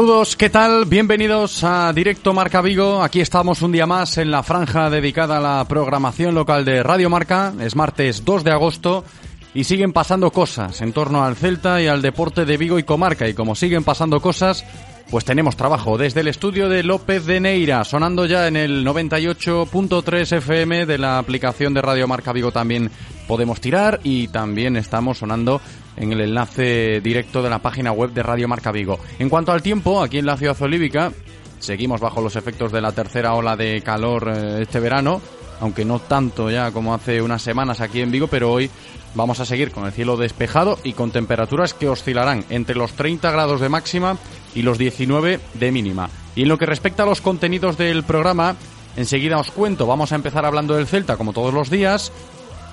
Saludos, ¿qué tal? Bienvenidos a Directo Marca Vigo. Aquí estamos un día más en la franja dedicada a la programación local de Radio Marca. Es martes 2 de agosto y siguen pasando cosas en torno al Celta y al deporte de Vigo y comarca. Y como siguen pasando cosas, pues tenemos trabajo desde el estudio de López de Neira, sonando ya en el 98.3 FM de la aplicación de Radio Marca Vigo también podemos tirar y también estamos sonando en el enlace directo de la página web de Radio Marca Vigo. En cuanto al tiempo, aquí en la ciudad olívica, seguimos bajo los efectos de la tercera ola de calor eh, este verano, aunque no tanto ya como hace unas semanas aquí en Vigo, pero hoy vamos a seguir con el cielo despejado y con temperaturas que oscilarán entre los 30 grados de máxima y los 19 de mínima. Y en lo que respecta a los contenidos del programa, enseguida os cuento, vamos a empezar hablando del Celta como todos los días,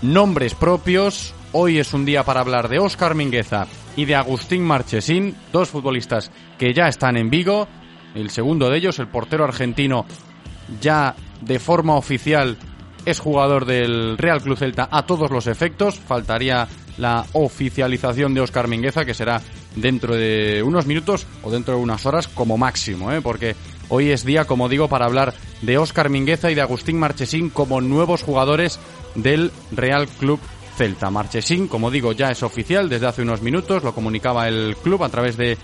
nombres propios, Hoy es un día para hablar de Óscar Mingueza y de Agustín Marchesín, dos futbolistas que ya están en Vigo. El segundo de ellos, el portero argentino, ya de forma oficial es jugador del Real Club Celta a todos los efectos. Faltaría la oficialización de Óscar Mingueza, que será dentro de unos minutos o dentro de unas horas como máximo, ¿eh? porque hoy es día, como digo, para hablar de Óscar Mingueza y de Agustín Marchesín como nuevos jugadores del Real Club Celta. Marchesín, como digo, ya es oficial desde hace unos minutos, lo comunicaba el club a través de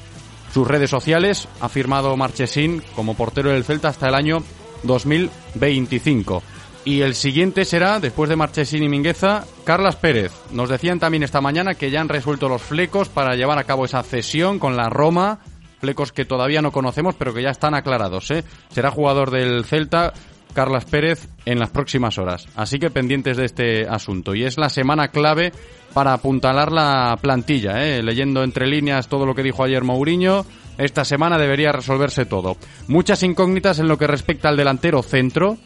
sus redes sociales. Ha firmado Marchesín como portero del Celta hasta el año 2025. Y el siguiente será, después de Marchesín y Mingueza, Carlas Pérez. Nos decían también esta mañana que ya han resuelto los flecos para llevar a cabo esa cesión con la Roma. Flecos que todavía no conocemos, pero que ya están aclarados. ¿eh? Será jugador del Celta Carlas Pérez en las próximas horas. Así que pendientes de este asunto. Y es la semana clave para apuntalar la plantilla. ¿eh? Leyendo entre líneas todo lo que dijo ayer Mourinho, esta semana debería resolverse todo. Muchas incógnitas en lo que respecta al delantero centro.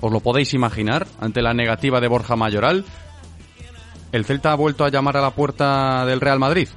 Os lo podéis imaginar, ante la negativa de Borja Mayoral. El Celta ha vuelto a llamar a la puerta del Real Madrid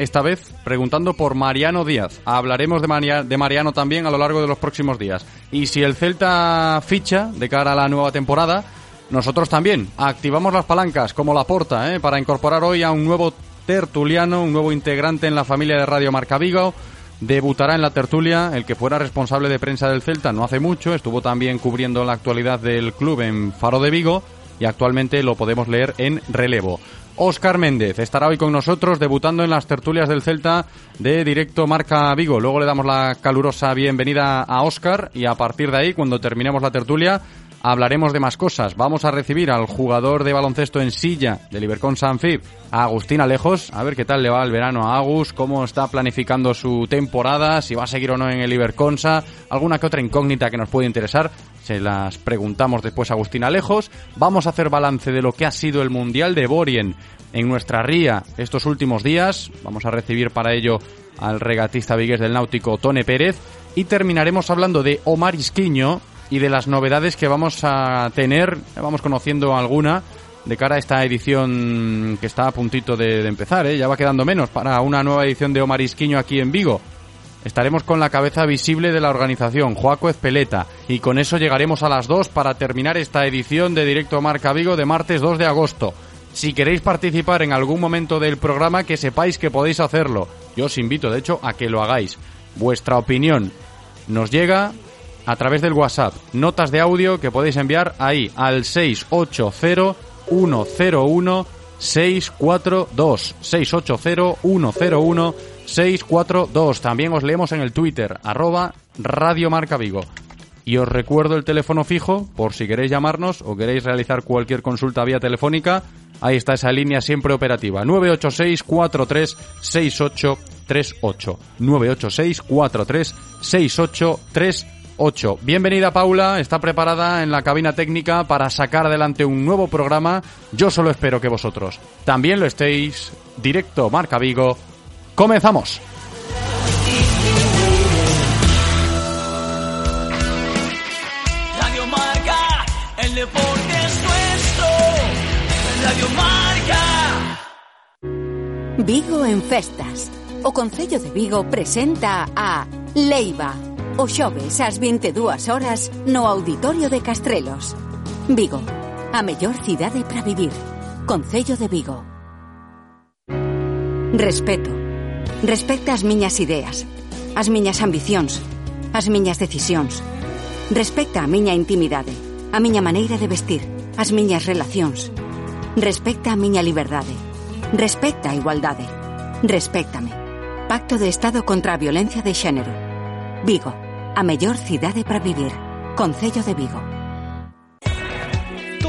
esta vez preguntando por Mariano Díaz. Hablaremos de, Mariano también a lo largo de los próximos días. Y si el Celta ficha de cara a la nueva temporada, nosotros también activamos las palancas como la porta ¿eh? para incorporar hoy a un nuevo tertuliano, un nuevo integrante en la familia de Radio Marca Vigo. Debutará en la tertulia el que fuera responsable de prensa del Celta no hace mucho, estuvo también cubriendo la actualidad del club en Faro de Vigo y actualmente lo podemos leer en relevo. Óscar Méndez estará hoy con nosotros debutando en las tertulias del Celta de Directo Marca Vigo. Luego le damos la calurosa bienvenida a Óscar y a partir de ahí, cuando terminemos la tertulia, hablaremos de más cosas. Vamos a recibir al jugador de baloncesto en silla del Ibercon Sanfib, a Agustín Alejos, a ver qué tal le va el verano a Agus, cómo está planificando su temporada, si va a seguir o no en el Iberconsa, alguna que otra incógnita que nos puede interesar, se las preguntamos después a Agustín Alejos. Vamos a hacer balance de lo que ha sido el Mundial de Borien en nuestra ría estos últimos días. Vamos a recibir para ello al regatista vigués del Náutico, Tone Pérez. Y terminaremos hablando de Omar Isquiño, y de las novedades que vamos a tener, vamos conociendo alguna de cara a esta edición que está a puntito de, empezar, ¿eh? ya va quedando menos para una nueva edición de Omar Isquiño aquí en Vigo. estaremos con la cabeza visible de la organización, Joaco Ezpeleta, y con eso llegaremos a las 2 para terminar esta edición de Directo Marca Vigo de martes 2 de agosto. Si queréis participar en algún momento del programa, que sepáis que podéis hacerlo. Yo os invito, de hecho, a que lo hagáis. Vuestra opinión nos llega a través del WhatsApp. Notas de audio que podéis enviar ahí al 680 101 642 680 101 642. También os leemos en el Twitter, arroba Radio Marca Vigo. Y os recuerdo el teléfono fijo por si queréis llamarnos o queréis realizar cualquier consulta vía telefónica. Ahí está esa línea siempre operativa. 986 43 6838. 986 43 6838. Bienvenida Paula, está preparada en la cabina técnica para sacar adelante un nuevo programa. Yo solo espero que vosotros también lo estéis. Directo Marca Vigo. Comenzamos. Radio Marca, el deporte es nuestro. Radio Marca. Vigo en festas. O Concello de Vigo presenta a Leiva. o xoves ás 22 horas no Auditorio de Castrelos. Vigo, a mellor cidade para vivir. Concello de Vigo. Respeto. Respecta as miñas ideas, as miñas ambicións, as miñas decisións. Respecta a miña intimidade, a miña maneira de vestir, as miñas relacións. Respecta a miña liberdade. Respecta a igualdade. Respéctame. Pacto de Estado contra a Violencia de Xénero. Vigo, a mellor cidade para vivir. Concello de Vigo.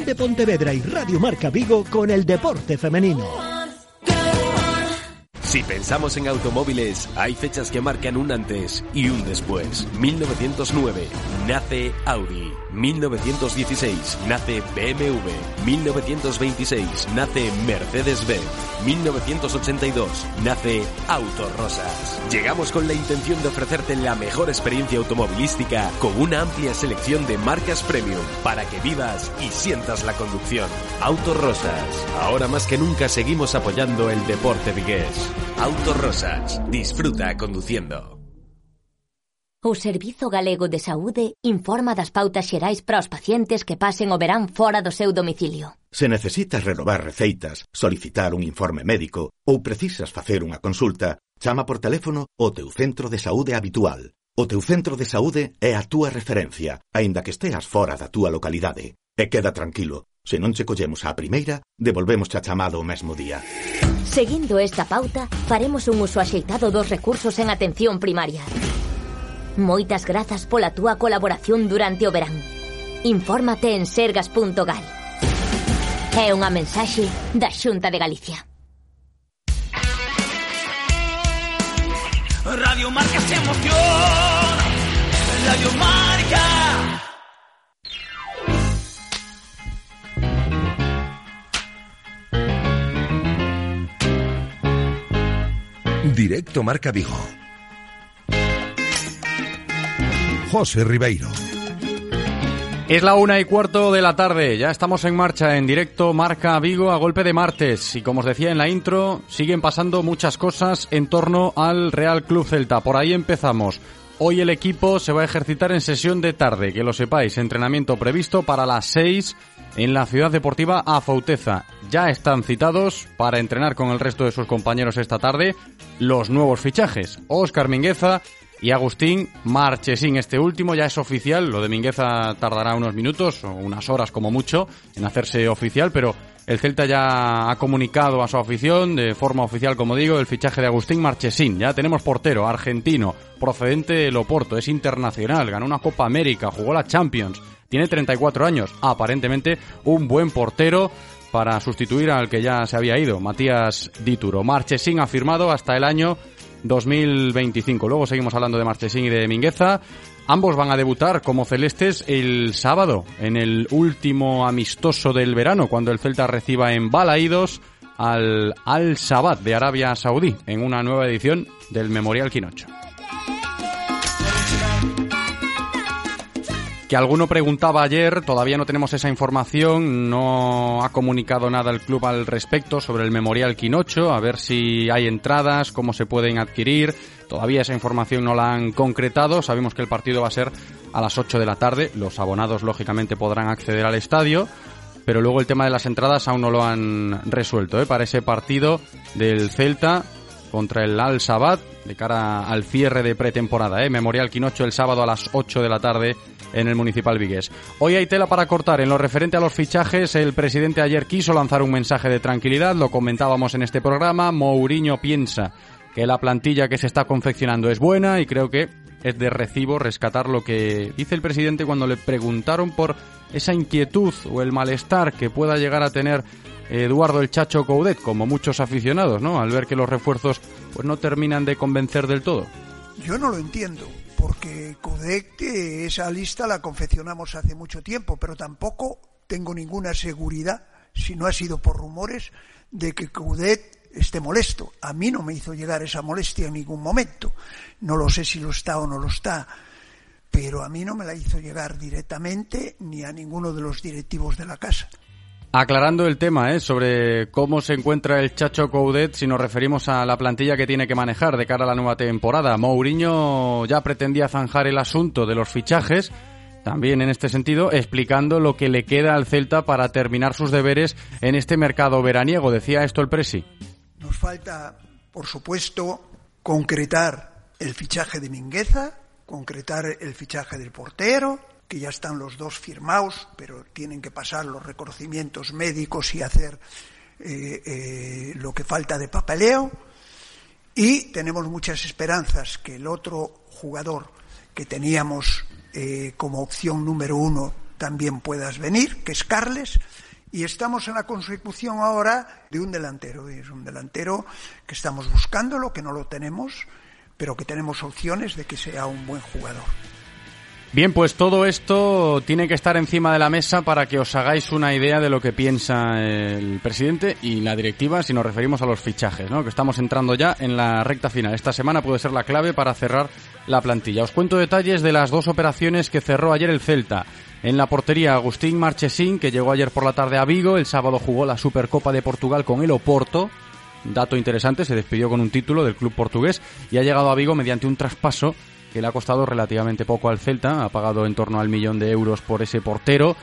de Pontevedra y Radio Marca Vigo con el deporte femenino. Si pensamos en automóviles, hay fechas que marcan un antes y un después. 1909 nace Audi. 1916 nace BMW. 1926 nace Mercedes-Benz. 1982 nace Autorosas. Llegamos con la intención de ofrecerte la mejor experiencia automovilística con una amplia selección de marcas premium para que vivas y sientas la conducción. Autorosas. Ahora más que nunca seguimos apoyando el deporte vigués. Autorosas, disfruta conduciendo. O Servizo Galego de Saúde informa das pautas xerais para os pacientes que pasen o verán fora do seu domicilio. Se necesitas renovar receitas, solicitar un informe médico ou precisas facer unha consulta, chama por teléfono o teu centro de saúde habitual. O teu centro de saúde é a túa referencia, aínda que esteas fora da túa localidade. E queda tranquilo, Se non che collemos á primeira, devolvemos a chamada o mesmo día. Seguindo esta pauta, faremos un uso axeitado dos recursos en atención primaria. Moitas grazas pola túa colaboración durante o verán. Infórmate en sergas.gal. É unha mensaxe da Xunta de Galicia. Radio Marca se emociona. Radio Marca Directo Marca Vigo. José Ribeiro. Es la una y cuarto de la tarde, ya estamos en marcha en directo Marca Vigo a golpe de martes y como os decía en la intro, siguen pasando muchas cosas en torno al Real Club Celta. Por ahí empezamos. Hoy el equipo se va a ejercitar en sesión de tarde, que lo sepáis, entrenamiento previsto para las 6 en la ciudad deportiva Afouteza. Ya están citados para entrenar con el resto de sus compañeros esta tarde los nuevos fichajes. Óscar Mingueza y Agustín Marchesín. Este último ya es oficial, lo de Mingueza tardará unos minutos o unas horas como mucho en hacerse oficial, pero el Celta ya ha comunicado a su afición de forma oficial, como digo, el fichaje de Agustín Marchesín. Ya tenemos portero argentino, procedente del Oporto, es internacional, ganó una Copa América, jugó la Champions, tiene 34 años, aparentemente un buen portero para sustituir al que ya se había ido, Matías Dituro. Marchesín ha firmado hasta el año 2025. Luego seguimos hablando de Marchesín y de Mingueza. Ambos van a debutar como celestes el sábado, en el último amistoso del verano, cuando el Celta reciba en Balaídos al Al Sabat de Arabia Saudí, en una nueva edición del Memorial Quinocho. Que alguno preguntaba ayer, todavía no tenemos esa información, no ha comunicado nada el club al respecto sobre el Memorial Quinocho, a ver si hay entradas, cómo se pueden adquirir, todavía esa información no la han concretado, sabemos que el partido va a ser a las 8 de la tarde, los abonados lógicamente podrán acceder al estadio, pero luego el tema de las entradas aún no lo han resuelto, ¿eh? para ese partido del Celta contra el Al Sabat de cara al cierre de pretemporada. ¿eh? Memorial Quinocho el sábado a las 8 de la tarde en el Municipal Vigués. Hoy hay tela para cortar. En lo referente a los fichajes, el presidente ayer quiso lanzar un mensaje de tranquilidad, lo comentábamos en este programa. Mourinho piensa que la plantilla que se está confeccionando es buena y creo que es de recibo rescatar lo que dice el presidente cuando le preguntaron por esa inquietud o el malestar que pueda llegar a tener Eduardo el Chacho Coudet, como muchos aficionados, ¿no? Al ver que los refuerzos pues no terminan de convencer del todo. Yo no lo entiendo porque Coudet esa lista la confeccionamos hace mucho tiempo, pero tampoco tengo ninguna seguridad, si no ha sido por rumores, de que Coudet esté molesto. A mí no me hizo llegar esa molestia en ningún momento. No lo sé si lo está o no lo está, pero a mí no me la hizo llegar directamente ni a ninguno de los directivos de la casa. Aclarando el tema ¿eh? sobre cómo se encuentra el Chacho Coudet si nos referimos a la plantilla que tiene que manejar de cara a la nueva temporada. Mourinho ya pretendía zanjar el asunto de los fichajes, también en este sentido, explicando lo que le queda al Celta para terminar sus deberes en este mercado veraniego. Decía esto el Presi. Nos falta, por supuesto, concretar el fichaje de Mingueza, concretar el fichaje del portero, que ya están los dos firmados, pero tienen que pasar los reconocimientos médicos y hacer eh, eh, lo que falta de papeleo. Y tenemos muchas esperanzas que el otro jugador que teníamos eh, como opción número uno también puedas venir, que es Carles. Y estamos en la consecución ahora de un delantero. Es un delantero que estamos buscándolo, que no lo tenemos, pero que tenemos opciones de que sea un buen jugador. Bien, pues todo esto tiene que estar encima de la mesa para que os hagáis una idea de lo que piensa el presidente y la directiva si nos referimos a los fichajes, ¿no? Que estamos entrando ya en la recta final. Esta semana puede ser la clave para cerrar la plantilla. Os cuento detalles de las dos operaciones que cerró ayer el Celta. En la portería, Agustín Marchesín, que llegó ayer por la tarde a Vigo. El sábado jugó la Supercopa de Portugal con el Oporto. Dato interesante, se despidió con un título del club portugués y ha llegado a Vigo mediante un traspaso que le ha costado relativamente poco al Celta, ha pagado en torno al millón de euros por ese portero,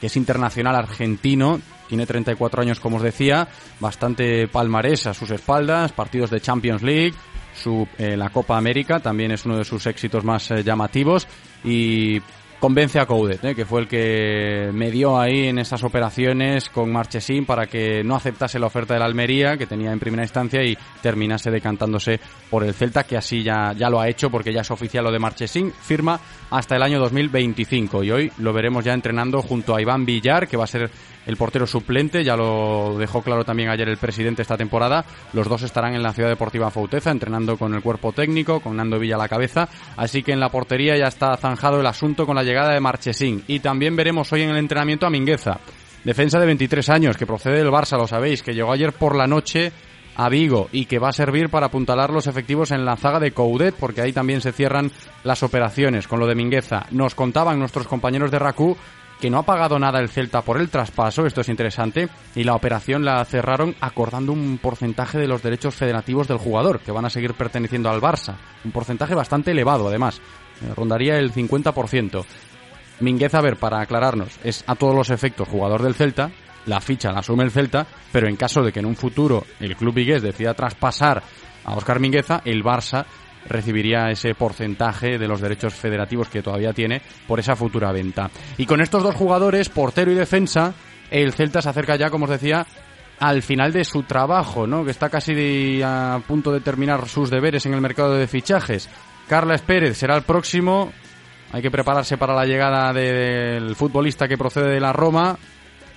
que es internacional argentino, tiene 34 años como os decía, bastante palmarés a sus espaldas, partidos de Champions League, su, eh, la Copa América también es uno de sus éxitos más eh, llamativos y convence a Coudet, ¿eh? que fue el que me dio ahí en esas operaciones con Marchesín para que no aceptase la oferta de la Almería, que tenía en primera instancia, y terminase decantándose por el Celta, que así ya, ya lo ha hecho porque ya es oficial lo de Marchesín, firma hasta el año 2025 y hoy lo veremos ya entrenando junto a Iván Villar, que va a ser el portero suplente, ya lo dejó claro también ayer el presidente esta temporada. Los dos estarán en la Ciudad Deportiva Fauteza entrenando con el cuerpo técnico, con Nando Villa a la cabeza, así que en la portería ya está zanjado el asunto con la llegada de Marchesín y también veremos hoy en el entrenamiento a Mingueza, defensa de 23 años que procede del Barça, lo sabéis, que llegó ayer por la noche a Vigo y que va a servir para apuntalar los efectivos en la zaga de Coudet, porque ahí también se cierran las operaciones con lo de Mingueza. Nos contaban nuestros compañeros de RACU que no ha pagado nada el Celta por el traspaso, esto es interesante, y la operación la cerraron acordando un porcentaje de los derechos federativos del jugador, que van a seguir perteneciendo al Barça. Un porcentaje bastante elevado, además. Eh, rondaría el 50%. Minguez, a ver, para aclararnos, es a todos los efectos jugador del Celta, la ficha la asume el Celta, pero en caso de que en un futuro el club vigués decida traspasar a Oscar Mingueza, el Barça recibiría ese porcentaje de los derechos federativos que todavía tiene por esa futura venta. Y con estos dos jugadores, portero y defensa, el Celta se acerca ya, como os decía, al final de su trabajo, ¿no? Que está casi a punto de terminar sus deberes en el mercado de fichajes. Carles Pérez será el próximo. Hay que prepararse para la llegada del futbolista que procede de la Roma,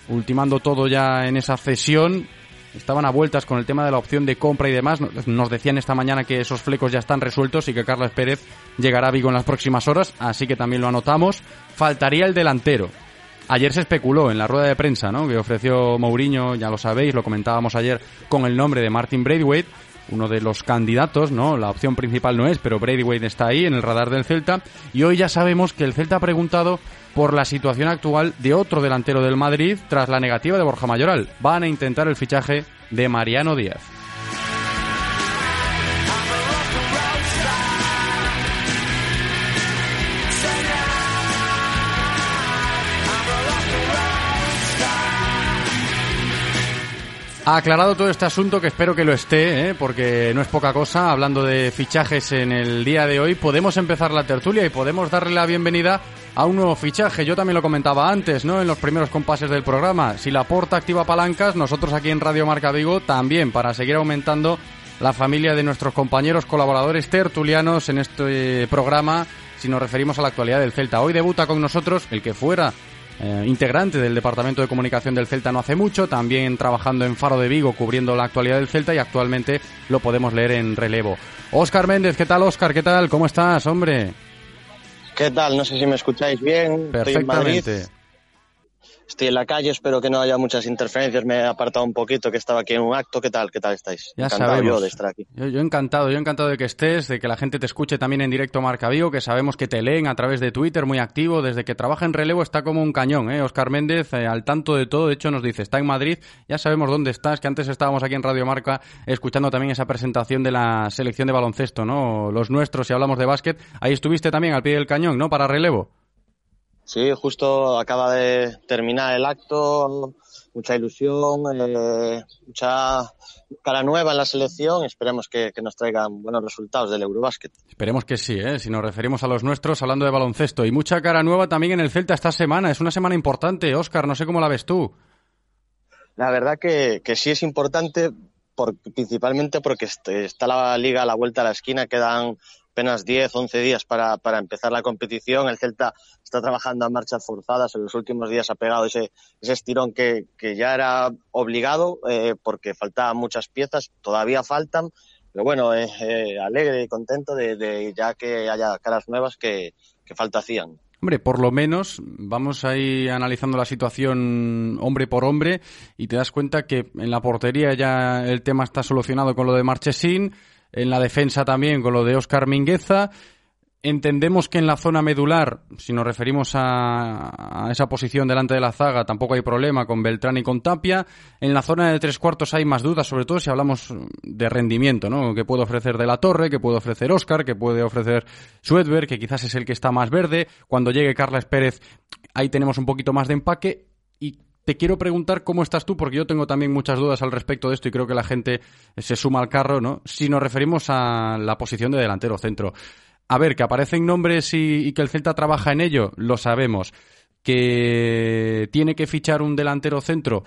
ultimando todo ya en esa cesión estaban a vueltas con el tema de la opción de compra y demás. Nos decían esta mañana que esos flecos ya están resueltos y que Carlos Pérez llegará a Vigo en las próximas horas, así que también lo anotamos. Faltaría el delantero. Ayer se especuló en la rueda de prensa, ¿no? Que ofreció Mourinho, ya lo sabéis, lo comentábamos ayer con el nombre de Martin Braithwaite, uno de los candidatos, ¿no? La opción principal no es, pero Braithwaite está ahí en el radar del Celta y hoy ya sabemos que el Celta ha preguntado por la situación actual de otro delantero del Madrid tras la negativa de Borja Mayoral. Van a intentar el fichaje de Mariano Díaz. Aclarado todo este asunto, que espero que lo esté, ¿eh? porque no es poca cosa, hablando de fichajes en el día de hoy, podemos empezar la tertulia y podemos darle la bienvenida a un nuevo fichaje. Yo también lo comentaba antes, ¿no? En los primeros compases del programa. Si la porta activa palancas, nosotros aquí en Radio Marca Vigo también, para seguir aumentando la familia de nuestros compañeros colaboradores tertulianos en este programa, si nos referimos a la actualidad del Celta. Hoy debuta con nosotros el que fuera eh, integrante del Departamento de Comunicación del Celta no hace mucho, también trabajando en Faro de Vigo cubriendo la actualidad del Celta y actualmente lo podemos leer en relevo. Óscar Méndez, ¿qué tal Óscar? ¿Qué tal? ¿Cómo estás, hombre? ¿Qué tal? No sé si me escucháis bien. Perfectamente. Estoy en la calle, espero que no haya muchas interferencias. Me he apartado un poquito, que estaba aquí en un acto. ¿Qué tal? ¿Qué tal estáis? Ya encantado sabemos. yo de estar aquí. Yo, yo encantado, yo encantado de que estés, de que la gente te escuche también en directo Marca Vigo, que sabemos que te leen a través de Twitter, muy activo. Desde que trabaja en relevo está como un cañón, ¿eh? Oscar Méndez, eh, al tanto de todo. De hecho, nos dice, está en Madrid, ya sabemos dónde estás, que antes estábamos aquí en Radio Marca escuchando también esa presentación de la selección de baloncesto, ¿no? Los nuestros, si hablamos de básquet. Ahí estuviste también al pie del cañón, ¿no? Para relevo. Sí, justo acaba de terminar el acto, mucha ilusión, eh, mucha cara nueva en la selección. Esperemos que, que, nos traigan buenos resultados del Eurobásquet. Esperemos que sí, ¿eh? si nos referimos a los nuestros hablando de baloncesto. Y mucha cara nueva también en el Celta esta semana. Es una semana importante, Óscar, no sé cómo la ves tú. La verdad que, que sí es importante, por, principalmente porque está la liga a la vuelta a la esquina, quedan apenas 10, 11 días para, para, empezar la competición. El Celta está trabajando a marchas forzadas. En los últimos días ha pegado ese, ese estirón que, que ya era obligado eh, porque faltaban muchas piezas. Todavía faltan. Pero bueno, eh, eh, alegre y contento de, ya que haya caras nuevas que, que falta hacían. Hombre, por lo menos vamos ahí analizando la situación hombre por hombre y te das cuenta que en la portería ya el tema está solucionado con lo de Marchesín en la defensa también con lo de Óscar Mingueza. Entendemos que en la zona medular, si nos referimos a, esa posición delante de la zaga, tampoco hay problema con Beltrán y con Tapia. En la zona de tres cuartos hay más dudas, sobre todo si hablamos de rendimiento, ¿no? Que puede ofrecer De la Torre, que puede ofrecer Óscar, que puede ofrecer Suedberg, que quizás es el que está más verde. Cuando llegue Carles Pérez, ahí tenemos un poquito más de empaque. Y te quiero preguntar cómo estás tú, porque yo tengo también muchas dudas al respecto de esto y creo que la gente se suma al carro, ¿no? Si nos referimos a la posición de delantero centro. A ver, que aparecen nombres y, que el Celta trabaja en ello, lo sabemos. Que tiene que fichar un delantero centro,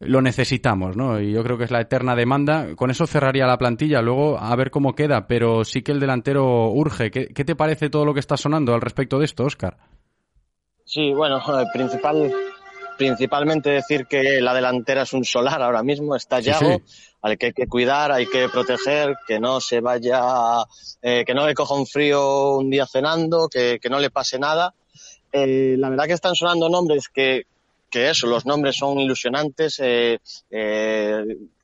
lo necesitamos, ¿no? Y yo creo que es la eterna demanda. Con eso cerraría la plantilla, luego a ver cómo queda, pero sí que el delantero urge. ¿Qué, qué te parece todo lo que está sonando al respecto de esto, Oscar? Sí, bueno, el principal principalmente decir que la delantera es un solar ahora mismo, está Yago, sí, sí. al que hay que cuidar, hay que proteger, que no se vaya, eh, que no le coja un frío un día cenando, que, que no le pase nada. Eh, la verdad que están sonando nombres que, que eso, los nombres son ilusionantes. Eh,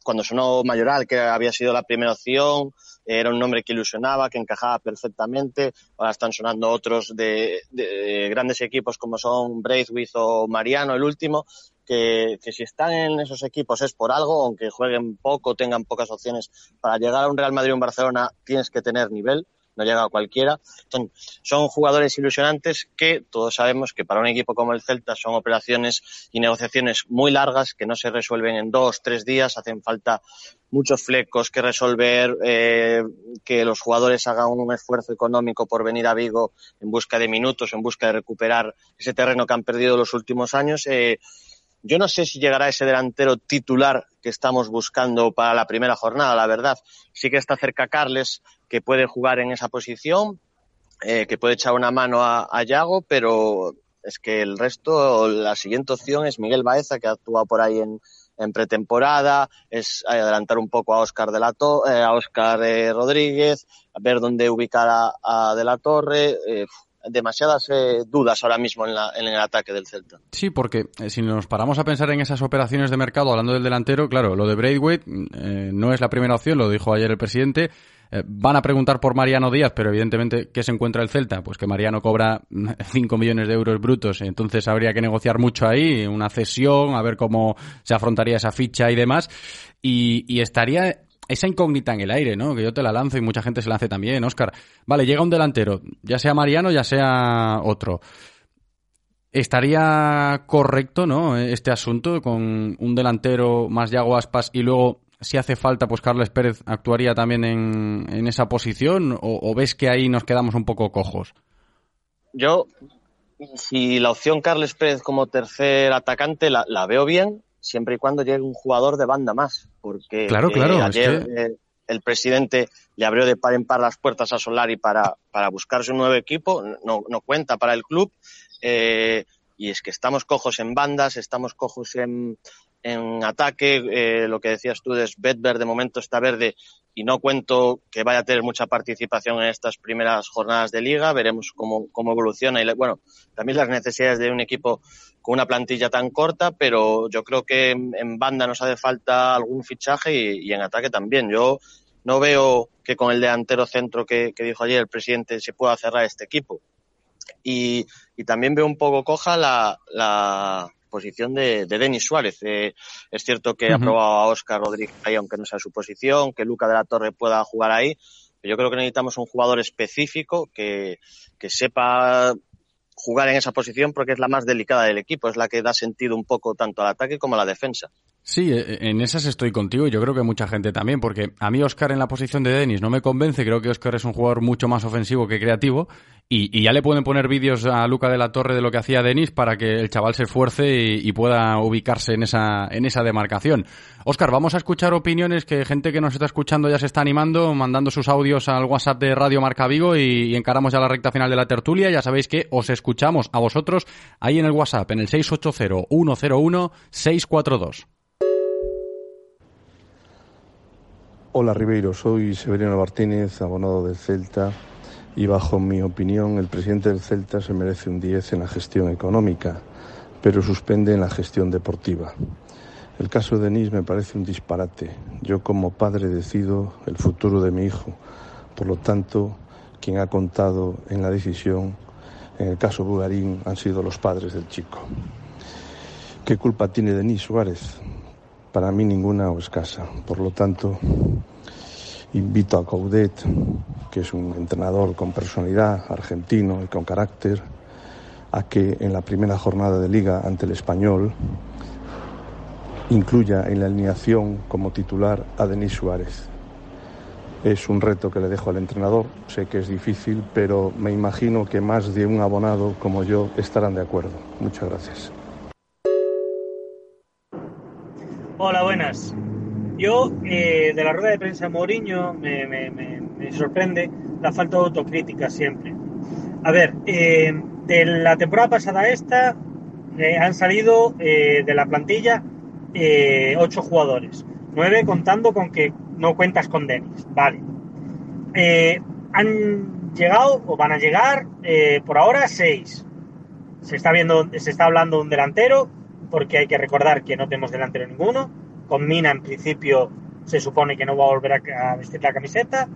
cuando sonó Mayoral, que había sido la primera opción, era un nombre que ilusionaba, que encajaba perfectamente. Ahora están sonando otros de, de grandes equipos como son Braithwaite o Mariano, el último, que, que, si están en esos equipos es por algo, aunque jueguen poco, tengan pocas opciones. Para llegar a un Real Madrid o un Barcelona tienes que tener nivel, no llega a cualquiera. Son, son jugadores ilusionantes que todos sabemos que para un equipo como el Celta son operaciones y negociaciones muy largas que no se resuelven en dos, tres días, hacen falta muchos flecos que resolver, eh, que los jugadores hagan un esfuerzo económico por venir a Vigo en busca de minutos, en busca de recuperar ese terreno que han perdido los últimos años. Eh, yo no sé si llegará ese delantero titular que estamos buscando para la primera jornada, la verdad. Sí que está cerca Carles, que puede jugar en esa posición, eh, que puede echar una mano a, a Yago, pero es que el resto, la siguiente opción es Miguel Baeza, que ha actuado por ahí en, pretemporada, es adelantar un poco a Oscar de la eh, a Oscar eh, Rodríguez, ver dónde ubicar a, a de la Torre. Demasiadas eh, dudas ahora mismo en, la, en, el ataque del Celta. Sí, porque eh, si nos paramos a pensar en esas operaciones de mercado, hablando del delantero, claro, lo de Braithwaite eh, no es la primera opción, lo dijo ayer el presidente. Van a preguntar por Mariano Díaz, pero evidentemente, ¿qué se encuentra el Celta? Pues que Mariano cobra 5 millones de euros brutos, entonces habría que negociar mucho ahí, una cesión, a ver cómo se afrontaría esa ficha y demás. Y estaría esa incógnita en el aire, ¿no? Que yo te la lanzo y mucha gente se lance también, Oscar. Vale, llega un delantero, ya sea Mariano, ya sea otro. ¿Estaría correcto, ¿no? Este asunto con un delantero más Yago Aspas y luego, si hace falta, pues Carles Pérez actuaría también en, en esa posición o, ves que ahí nos quedamos un poco cojos? Yo, si la opción Carles Pérez como tercer atacante la, la veo bien, siempre y cuando llegue un jugador de banda más, porque claro, claro, eh, ayer es que... eh, el presidente le abrió de par en par las puertas a Solari para, para buscarse un nuevo equipo, no, no cuenta para el club, eh, y es que estamos cojos en bandas, estamos cojos en, en ataque, eh, lo que decías tú es Bedver de momento está verde y no cuento que vaya a tener mucha participación en estas primeras jornadas de liga, veremos cómo, cómo evoluciona y bueno, también las necesidades de un equipo con una plantilla tan corta, pero yo creo que en banda nos hace falta algún fichaje y, y, en ataque también. Yo no veo que con el delantero centro que, que dijo ayer el presidente se pueda cerrar este equipo. Y, y también veo un poco coja la, la posición de, de Denis Suárez. Eh, es cierto que uh -huh. ha probado a Oscar Rodríguez ahí, aunque no sea su posición, que Luca de la Torre pueda jugar ahí. Pero yo creo que necesitamos un jugador específico que, que sepa jugar en esa posición porque es la más delicada del equipo, es la que da sentido un poco tanto al ataque como a la defensa. Sí, en esas estoy contigo y yo creo que mucha gente también, porque a mí Oscar en la posición de Denis no me convence, creo que Oscar es un jugador mucho más ofensivo que creativo y, ya le pueden poner vídeos a Luca de la Torre de lo que hacía Denis para que el chaval se esfuerce y, y, pueda ubicarse en esa, en esa demarcación. Oscar, vamos a escuchar opiniones que gente que nos está escuchando ya se está animando, mandando sus audios al WhatsApp de Radio Marca Vigo y, y encaramos ya la recta final de la tertulia. Ya sabéis que os escuchamos a vosotros ahí en el WhatsApp, en el 680 101 642. Hola Ribeiro, soy Severino Martínez, abonado del Celta, y bajo mi opinión el presidente del Celta se merece un 10 en la gestión económica, pero suspende en la gestión deportiva. El caso de Denis me parece un disparate. Yo como padre decido el futuro de mi hijo. Por lo tanto, quien ha contado en la decisión, en el caso Bugarín, han sido los padres del chico. ¿Qué culpa tiene Denis Suárez? Para mí ninguna o escasa. Por lo tanto, invito a Coudet, que es un entrenador con personalidad, argentino y con carácter, a que en la primera jornada de liga ante el español incluya en la alineación como titular a Denis Suárez. Es un reto que le dejo al entrenador, sé que es difícil, pero me imagino que más de un abonado como yo estarán de acuerdo. Muchas gracias. Hola, buenas. Yo, eh, de la rueda de prensa Mourinho, me, me, sorprende la falta de autocrítica siempre. A ver, eh, de la temporada pasada esta, eh, han salido de la plantilla ocho jugadores. Nueve contando con que no cuentas con Denis. Vale. han llegado, o van a llegar, por ahora, seis. Se está, viendo, se está hablando de un delantero, porque hay que recordar que no tenemos delantero ninguno con Mina en principio se supone que no va a volver a, vestir la camiseta.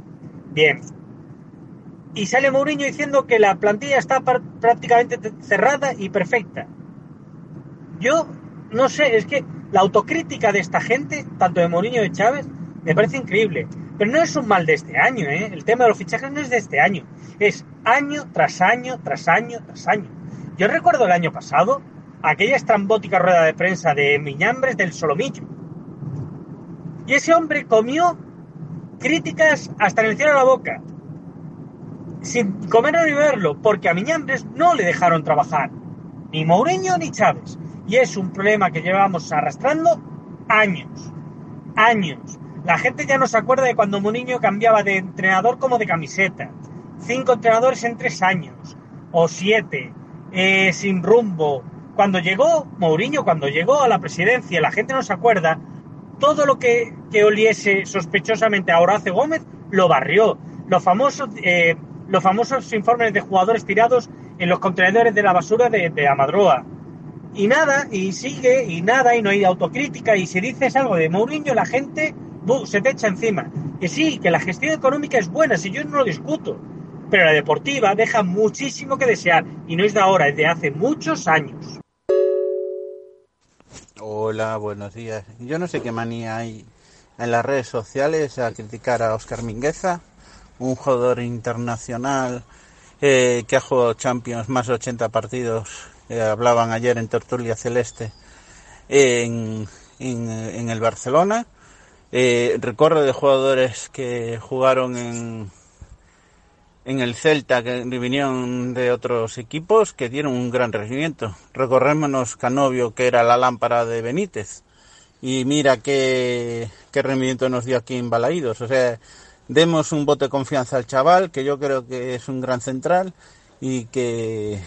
Bien. Y sale Mourinho diciendo que la plantilla está prácticamente cerrada y perfecta. Yo no sé, es que la autocrítica de esta gente, tanto de Mourinho y de Chávez, me parece increíble. Pero no es un mal de este año, ¿eh? El tema de los fichajes no es de este año. Es año tras año, tras año, tras año. Yo recuerdo el año pasado aquella estrambótica rueda de prensa de Miñambres del Solomillo y ese hombre comió críticas hasta en el cielo de la boca. Sin comer ni beberlo, porque a Miñambres no le dejaron trabajar. Ni Mourinho ni Chávez. Y es un problema que llevamos arrastrando años. Años. La gente ya no se acuerda de cuando Mourinho cambiaba de entrenador como de camiseta. Cinco entrenadores en tres años. O siete. Eh, sin rumbo. Cuando llegó Mourinho, cuando llegó a la presidencia, la gente no se acuerda, todo lo que, que oliese sospechosamente a Horacio Gómez lo barrió. Los famosos, eh, los famosos informes de jugadores tirados en los contenedores de la basura de, Amadroa. Y nada, y sigue, y nada, y no hay autocrítica, y si dices algo de Mourinho, la gente ¡bu! se te echa encima. Que sí, que la gestión económica es buena, si yo no lo discuto, pero la deportiva deja muchísimo que desear, y no es de ahora, es de hace muchos años. Hola, buenos días. Yo no sé qué manía hay en las redes sociales a criticar a Oscar Mingueza, un jugador internacional eh, que ha jugado Champions más de 80 partidos, eh, hablaban ayer en Tertulia Celeste, en, el Barcelona. Eh, recuerdo de jugadores que jugaron en, en el Celta, que vinieron de otros equipos, que dieron un gran rendimiento. Recorrémonos Canovio, que era la lámpara de Benítez. Y mira qué, qué rendimiento nos dio aquí en Balaídos. O sea, demos un voto de confianza al chaval, que yo creo que es un gran central y que,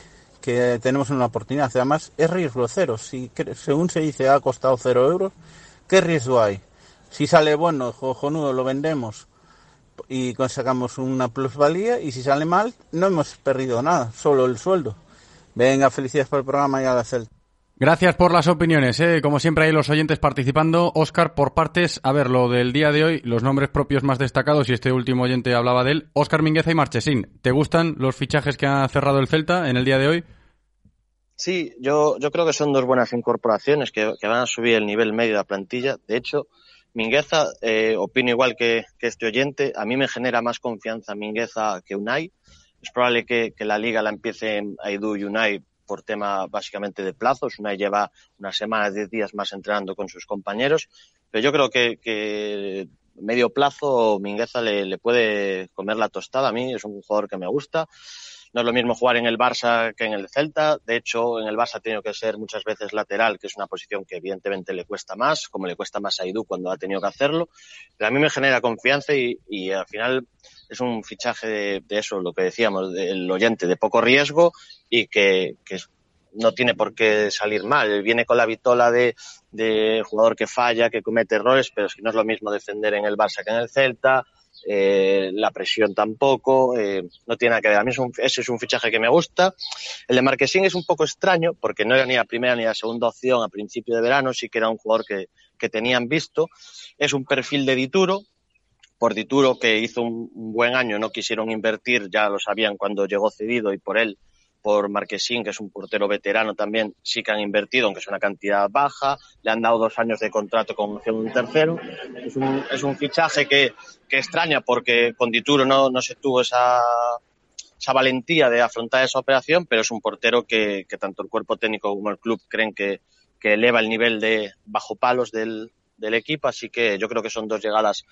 que tenemos una oportunidad. Además, es riesgo cero. Si, según se dice, ha costado cero euros, ¿qué riesgo hay? Si sale bueno, cojonudo, lo vendemos y sacamos una plusvalía y si sale mal, no hemos perdido nada, solo el sueldo. Venga, felicidades por el programa y a la Celta. Gracias por las opiniones, ¿eh? como siempre hay los oyentes participando. Óscar, por partes, a ver, lo del día de hoy, los nombres propios más destacados, y este último oyente hablaba de él, Óscar Mingueza y Marchesín. ¿Te gustan los fichajes que ha cerrado el Celta en el día de hoy? Sí, yo, yo creo que son dos buenas incorporaciones que, que van a subir el nivel medio de la plantilla. De hecho, Mingueza, eh, opino igual que, que, este oyente, a mí me genera más confianza Mingueza que Unai. Es probable que, la liga la empiece Aidu y Unai por tema básicamente de plazos. Unai lleva una semana, diez días más entrenando con sus compañeros, pero yo creo que, que medio plazo Mingueza le, le, puede comer la tostada. A mí es un jugador que me gusta. No es lo mismo jugar en el Barça que en el Celta. De hecho, en el Barça ha tenido que ser muchas veces lateral, que es una posición que evidentemente le cuesta más, como le cuesta más a Idu cuando ha tenido que hacerlo. Pero a mí me genera confianza y, al final es un fichaje de, eso, lo que decíamos, del oyente, de poco riesgo y que, no tiene por qué salir mal. Viene con la vitola de, de jugador que falla, que comete errores, pero si no es lo mismo defender en el Barça que en el Celta, eh, la presión tampoco, eh, no tiene nada que ver. A mí es ese es un fichaje que me gusta. El de Marquesín es un poco extraño porque no era ni la primera ni la segunda opción a principio de verano, sí que era un jugador que, que tenían visto. Es un perfil de Dituro. Por Dituro, que hizo un buen año, no quisieron invertir, ya lo sabían cuando llegó cedido y por él por Marquesín, que es un portero veterano también, sí que han invertido, aunque es una cantidad baja, le han dado dos años de contrato con un tercero. Es un, es un fichaje que, que, extraña porque con Dituro no, no se tuvo esa, esa valentía de afrontar esa operación, pero es un portero que, que tanto el cuerpo técnico como el club creen que, que eleva el nivel de bajo palos del, del equipo, así que yo creo que son dos llegadas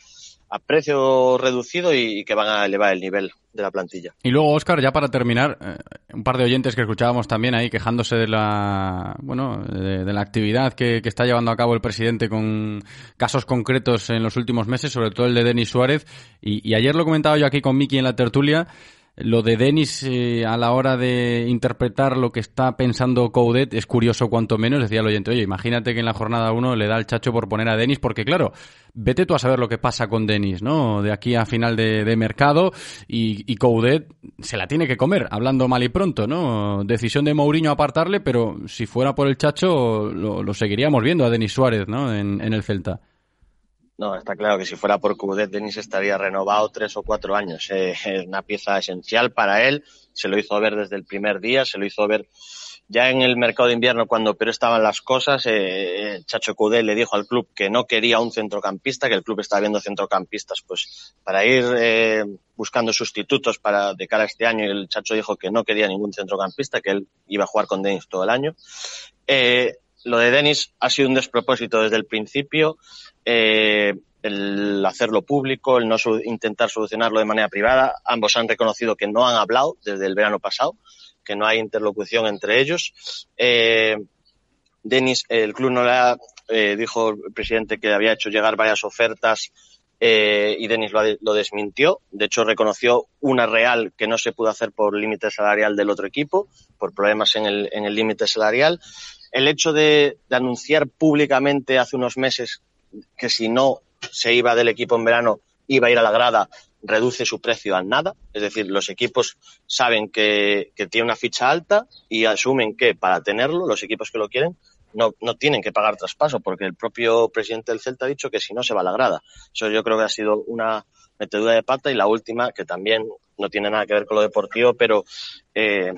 a precio reducido y, que van a elevar el nivel de la plantilla. Y luego, Óscar, ya para terminar, eh, un par de oyentes que escuchábamos también ahí quejándose de la, bueno, de, la actividad que, que, está llevando a cabo el presidente con casos concretos en los últimos meses, sobre todo el de Denis Suárez. Y, y ayer lo comentaba yo aquí con Miki en la tertulia lo de Denis eh, a la hora de interpretar lo que está pensando Coudet es curioso cuanto menos, decía el oyente, oye, imagínate que en la jornada 1 le da el chacho por poner a Denis, porque claro, vete tú a saber lo que pasa con Denis, ¿no? De aquí a final de, mercado y, y, Coudet se la tiene que comer, hablando mal y pronto, ¿no? Decisión de Mourinho apartarle, pero si fuera por el chacho lo, lo seguiríamos viendo a Denis Suárez, ¿no? En, en el Celta. No, está claro que si fuera por Cudet, Denis estaría renovado tres o cuatro años. Eh, es una pieza esencial para él. Se lo hizo ver desde el primer día, se lo hizo ver ya en el mercado de invierno cuando pero estaban las cosas. Eh, Chacho Cudet le dijo al club que no quería un centrocampista, que el club estaba viendo centrocampistas, pues para ir eh, buscando sustitutos para de cara a este año. Y el Chacho dijo que no quería ningún centrocampista, que él iba a jugar con Denis todo el año. Eh, lo de Denis ha sido un despropósito desde el principio eh, el hacerlo público, el no su intentar solucionarlo de manera privada. Ambos han reconocido que no han hablado desde el verano pasado, que no hay interlocución entre ellos. Eh, Denis, el club no le ha, eh, dijo el presidente que había hecho llegar varias ofertas y Denis lo, lo, desmintió. De hecho, reconoció una real que no se pudo hacer por límite salarial del otro equipo, por problemas en el límite salarial. El hecho de anunciar públicamente hace unos meses que si no se iba del equipo en verano iba a ir a la grada, reduce su precio a nada. Es decir, los equipos saben que, que, tiene una ficha alta y asumen que para tenerlo, los equipos que lo quieren, no, no tienen que pagar traspaso, porque el propio presidente del Celta ha dicho que si no se va a la grada. Eso yo creo que ha sido una metedura de pata y la última, que también no tiene nada que ver con lo deportivo, pero eh,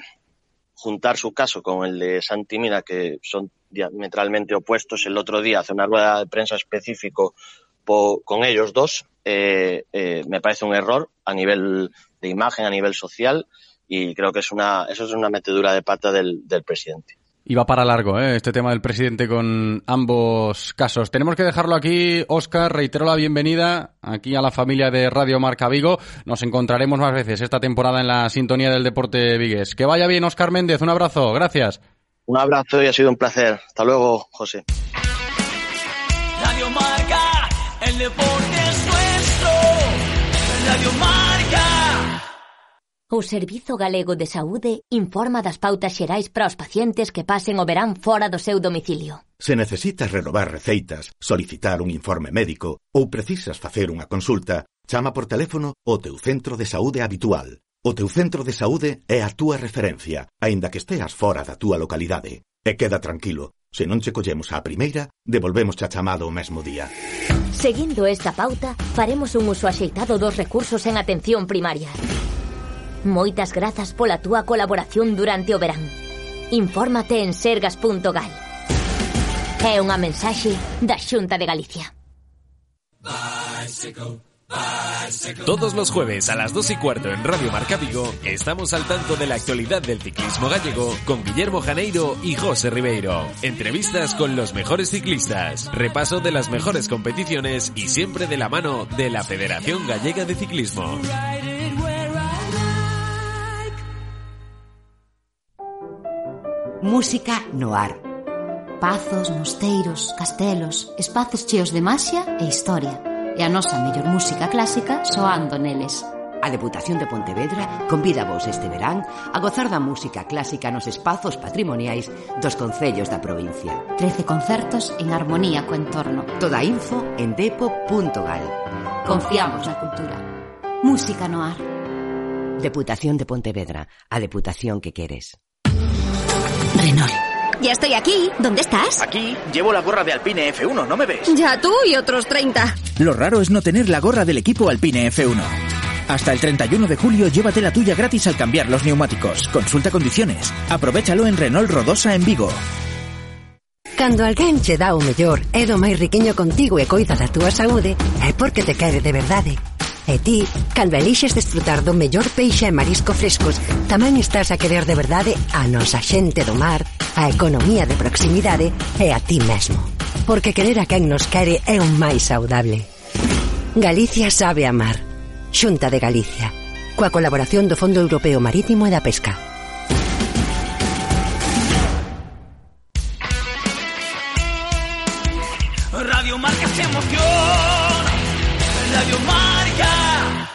juntar su caso con el de Santi Mina, que son diametralmente opuestos, el otro día hace una rueda de prensa específico con ellos dos, eh, eh, me parece un error a nivel de imagen, a nivel social, y creo que es una, eso es una metedura de pata del, del presidente. Y va para largo, ¿eh? este tema del presidente con ambos casos. Tenemos que dejarlo aquí. Oscar, reitero la bienvenida aquí a la familia de Radio Marca Vigo. Nos encontraremos más veces esta temporada en la sintonía del deporte vigues. Que vaya bien, Oscar Méndez. Un abrazo. Gracias. Un abrazo y ha sido un placer. Hasta luego, José. Radio Marca, el deporte es nuestro. Radio Marca. O Servizo Galego de Saúde informa das pautas xerais para os pacientes que pasen o verán fora do seu domicilio. Se necesitas renovar receitas, solicitar un informe médico ou precisas facer unha consulta, chama por teléfono o teu centro de saúde habitual. O teu centro de saúde é a túa referencia, aínda que esteas fora da túa localidade. E queda tranquilo, se non che collemos á primeira, devolvemos a chamada o mesmo día. Seguindo esta pauta, faremos un uso axeitado dos recursos en atención primaria. Moitas grazas pola túa colaboración durante o. Infórmate en sergas.gal. É unha mensaxe da Xunta de Galicia. Todos los jueves a las 2 y cuarto en Radio Marca Vigo estamos al tanto de la actualidad del ciclismo gallego con Guillermo Janeiro y José Ribeiro. Entrevistas con los mejores ciclistas, repaso de las mejores competiciones y siempre de la mano de la Federación Gallega de Ciclismo. Música no ar. Pazos, mosteiros, castelos, espazos cheos de maxia e historia. E a nosa mellor música clásica soando neles. A Deputación de Pontevedra convida vos este verán a gozar da música clásica nos espazos patrimoniais dos concellos da provincia. 13 concertos en armonía co entorno. Toda info en depo.gal. Confiamos na cultura. Música no ar. Deputación de Pontevedra, a deputación que queres. Renault. Ya estoy aquí. ¿Dónde estás? Aquí llevo la gorra de Alpine F1, ¿no me ves? Ya tú y otros 30. Lo raro es no tener la gorra del equipo Alpine F1. Hasta el 31 de julio llévate la tuya gratis al cambiar los neumáticos. Consulta condiciones. Aprovechalo en Renault Rodosa en Vigo. Cando alguén che dá o mellor é do máis riquiño contigo e coida da túa saúde, é porque te quere de verdade. E ti, cando elixes desfrutar do mellor peixe e marisco frescos, tamén estás a querer de verdade a nosa xente do mar, a economía de proximidade e a ti mesmo. Porque querer a quen nos quere é o máis saudable. Galicia sabe amar. Xunta de Galicia. Coa colaboración do Fondo Europeo Marítimo e da Pesca. Radio Marca se emociona. Radio Marca.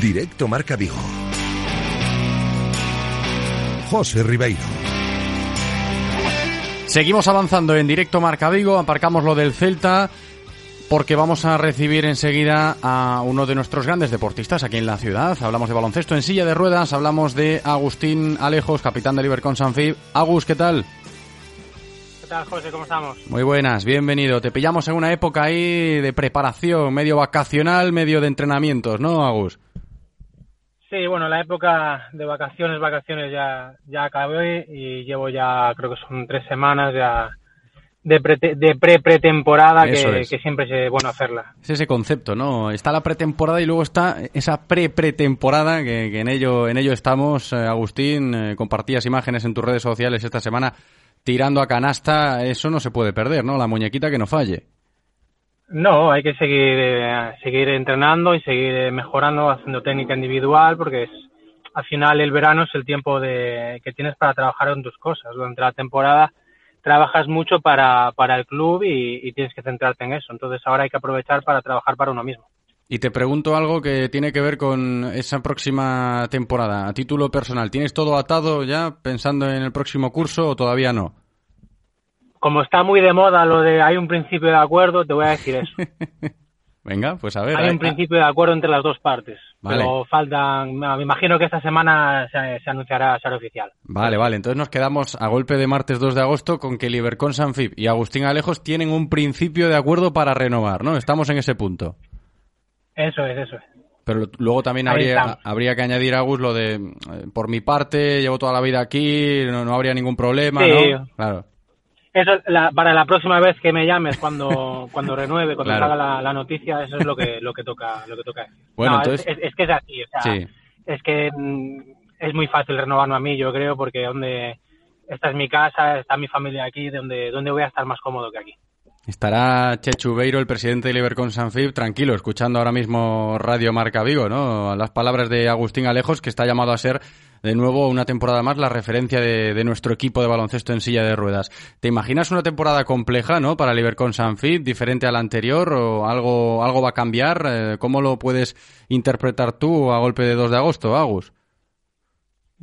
Directo Marca Vigo. José Ribeiro. Seguimos avanzando en directo Marca Vigo, aparcamos lo del Celta porque vamos a recibir enseguida a uno de nuestros grandes deportistas aquí en la ciudad. Hablamos de baloncesto en silla de ruedas, hablamos de Agustín Alejos, capitán del Ibercon Sanfib. Agus, ¿qué tal? ¿Qué tal, José? ¿Cómo estamos? Muy buenas, bienvenido. Te pillamos en una época ahí de preparación, medio vacacional, medio de entrenamientos, ¿no, Agus? Sí, bueno, la época de vacaciones, vacaciones ya, ya acabé y llevo ya, creo que son tres semanas ya de pre, de pre pretemporada que, que, siempre es bueno hacerla. Es ese concepto, ¿no? Está la pretemporada y luego está esa pre pretemporada que, que en ello en ello estamos. Eh, Agustín, eh, compartías imágenes en tus redes sociales esta semana tirando a canasta, eso no se puede perder, ¿no? La muñequita que no falle. No, hay que seguir eh, seguir entrenando y seguir mejorando, haciendo técnica individual, porque es, al final el verano es el tiempo de, que tienes para trabajar en tus cosas. Durante la temporada trabajas mucho para, para el club y, y tienes que centrarte en eso. Entonces ahora hay que aprovechar para trabajar para uno mismo. Y te pregunto algo que tiene que ver con esa próxima temporada. A título personal, ¿tienes todo atado ya pensando en el próximo curso o todavía no? Como está muy de moda lo de hay un principio de acuerdo, te voy a decir eso. Venga, pues a ver. Hay un principio de acuerdo entre las dos partes. Vale. Pero faltan, me imagino que esta semana se, se anunciará, será oficial. Vale, vale. Entonces nos quedamos a golpe de martes 2 de agosto con que Libercon Sanfib y Agustín Alejos tienen un principio de acuerdo para renovar, ¿no? Estamos en ese punto. Eso es, eso es. Pero luego también habría, habría que añadir, Agus, lo de, eh, por mi parte, llevo toda la vida aquí, no, no habría ningún problema, Sí. ¿no? Claro. Eso la- para la próxima vez que me llames cuando cuando renueve, cuando Claro. salga la, la noticia, eso es lo que lo que toca lo que toca. Bueno, No, es- entonces- es, es que es así, o sea, Sí. es que mm, es muy fácil renovarme a mí, yo creo, porque donde esta es mi casa, está mi familia aquí, donde donde voy a estar más cómodo que aquí. Estará Chechu Beiro, el presidente de Libercon Sanfib, tranquilo, escuchando ahora mismo Radio Marca Vigo, ¿no? Las palabras de Agustín Alejos, que está llamado a ser de nuevo una temporada más la referencia de, nuestro equipo de baloncesto en silla de ruedas. ¿Te imaginas una temporada compleja, ¿no? Para Libercon Sanfib, diferente a la anterior, o algo, algo va a cambiar? Eh, ¿Cómo lo puedes interpretar tú a golpe de 2 de agosto, Agus?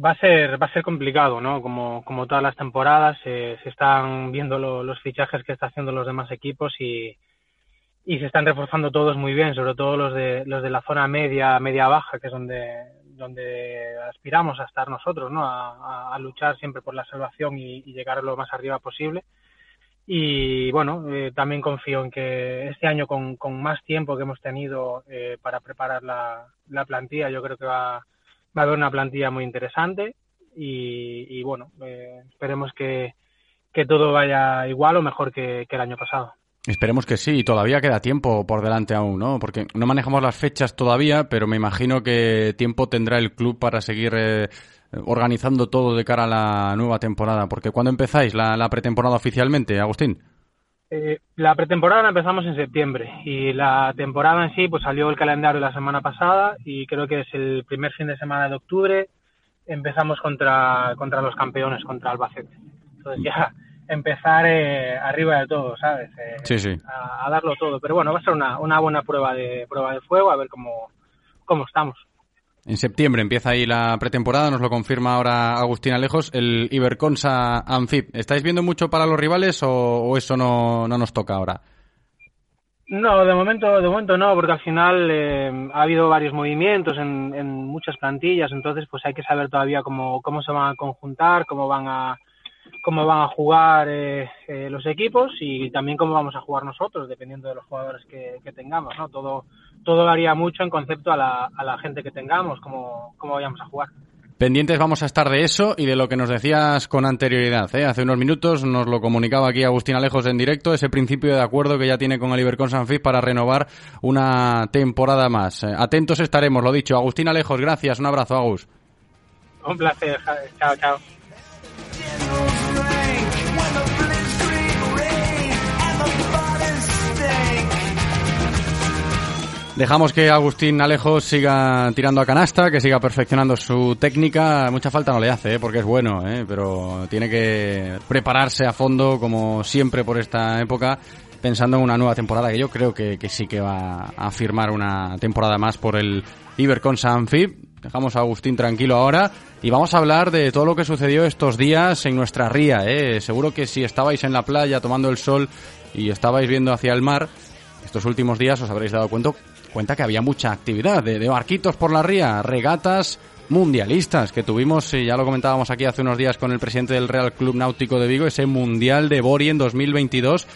Va a ser, va a ser complicado, ¿no? Como, como todas las temporadas, eh, se están viendo lo- los fichajes que están haciendo los demás equipos y, y se están reforzando todos muy bien, sobre todo los de, los de la zona media, media baja, que es donde, donde aspiramos a estar nosotros, ¿no? A, luchar siempre por la salvación y, llegar lo más arriba posible. Y bueno, eh, también confío en que este año con, más tiempo que hemos tenido eh, para preparar la, la plantilla, yo creo que va, a haber una plantilla muy interesante y, bueno, eh, esperemos que, que todo vaya igual o mejor que el año pasado. Esperemos que sí, y todavía queda tiempo por delante aún, ¿no? Porque no manejamos las fechas todavía, pero me imagino que tiempo tendrá el club para seguir eh, organizando todo de cara a la nueva temporada. Porque ¿cuándo empezáis la, la pretemporada oficialmente, Agustín? Eh, la pretemporada la empezamos en septiembre y la temporada en sí pues salió el calendario la semana pasada y creo que es el primer fin de semana de octubre empezamos contra contra los campeones contra Albacete entonces ya empezar eh, arriba de todo sabes Eh, Sí, sí. a, a darlo todo pero bueno va a ser una, una buena prueba de prueba de fuego a ver cómo cómo estamos En septiembre empieza ahí la pretemporada, nos lo confirma ahora Agustín Alejos, el Iberconsa Amfib. ¿Estáis viendo mucho para los rivales o, o eso no, no nos toca ahora? No, de momento, de momento no, porque al final eh, ha habido varios movimientos en, en muchas plantillas, entonces pues hay que saber todavía cómo, cómo se van a conjuntar, cómo van a cómo van a jugar eh, eh, los equipos y también cómo vamos a jugar nosotros, dependiendo de los jugadores que, que tengamos, ¿no? Todo todo varía mucho en concepto a la, a la gente que tengamos, cómo, cómo vayamos a jugar. Pendientes vamos a estar de eso y de lo que nos decías con anterioridad. ¿eh? Hace unos minutos nos lo comunicaba aquí Agustín Alejos en directo, ese principio de acuerdo que ya tiene con el Ibercon Sanfib para renovar una temporada más. Eh, atentos estaremos, lo dicho. Agustín Alejos, gracias. Un abrazo, Agus. Un placer, chao, chao. Dejamos que Agustín Alejos siga tirando a canasta, que siga perfeccionando su técnica. Mucha falta no le hace, ¿eh? porque es bueno, ¿eh? pero tiene que prepararse a fondo, como siempre por esta época, pensando en una nueva temporada, que yo creo que, que sí que va a firmar una temporada más por el Ibercon Sanfib. Dejamos a Agustín tranquilo ahora y vamos a hablar de todo lo que sucedió estos días en nuestra ría. ¿eh? Seguro que si estabais en la playa tomando el sol y estabais viendo hacia el mar, estos últimos días os habréis dado cuenta, cuenta que había mucha actividad de, barquitos por la ría, regatas mundialistas que tuvimos, y ya lo comentábamos aquí hace unos días con el presidente del Real Club Náutico de Vigo, ese Mundial de Bori en 2022.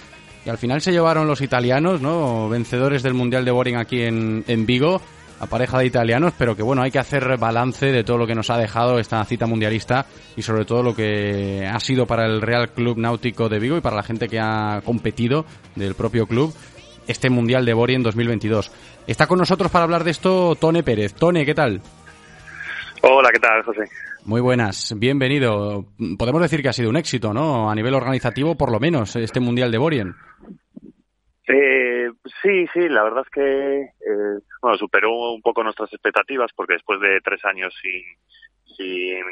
Y al final se llevaron los italianos, ¿no? Vencedores del Mundial de Boring aquí en, en Vigo, a pareja de italianos, pero que bueno, hay que hacer balance de todo lo que nos ha dejado esta cita mundialista y sobre todo lo que ha sido para el Real Club Náutico de Vigo y para la gente que ha competido del propio club este Mundial de Bori en 2022. Está con nosotros para hablar de esto Tone Pérez. Tone, ¿qué tal? Hola, ¿qué tal, José? Muy buenas, bienvenido. Podemos decir que ha sido un éxito, ¿no? A nivel organizativo, por lo menos, este Mundial de Borien. Eh, sí, sí, la verdad es que eh, bueno, superó un poco nuestras expectativas porque después de tres años sin, sin,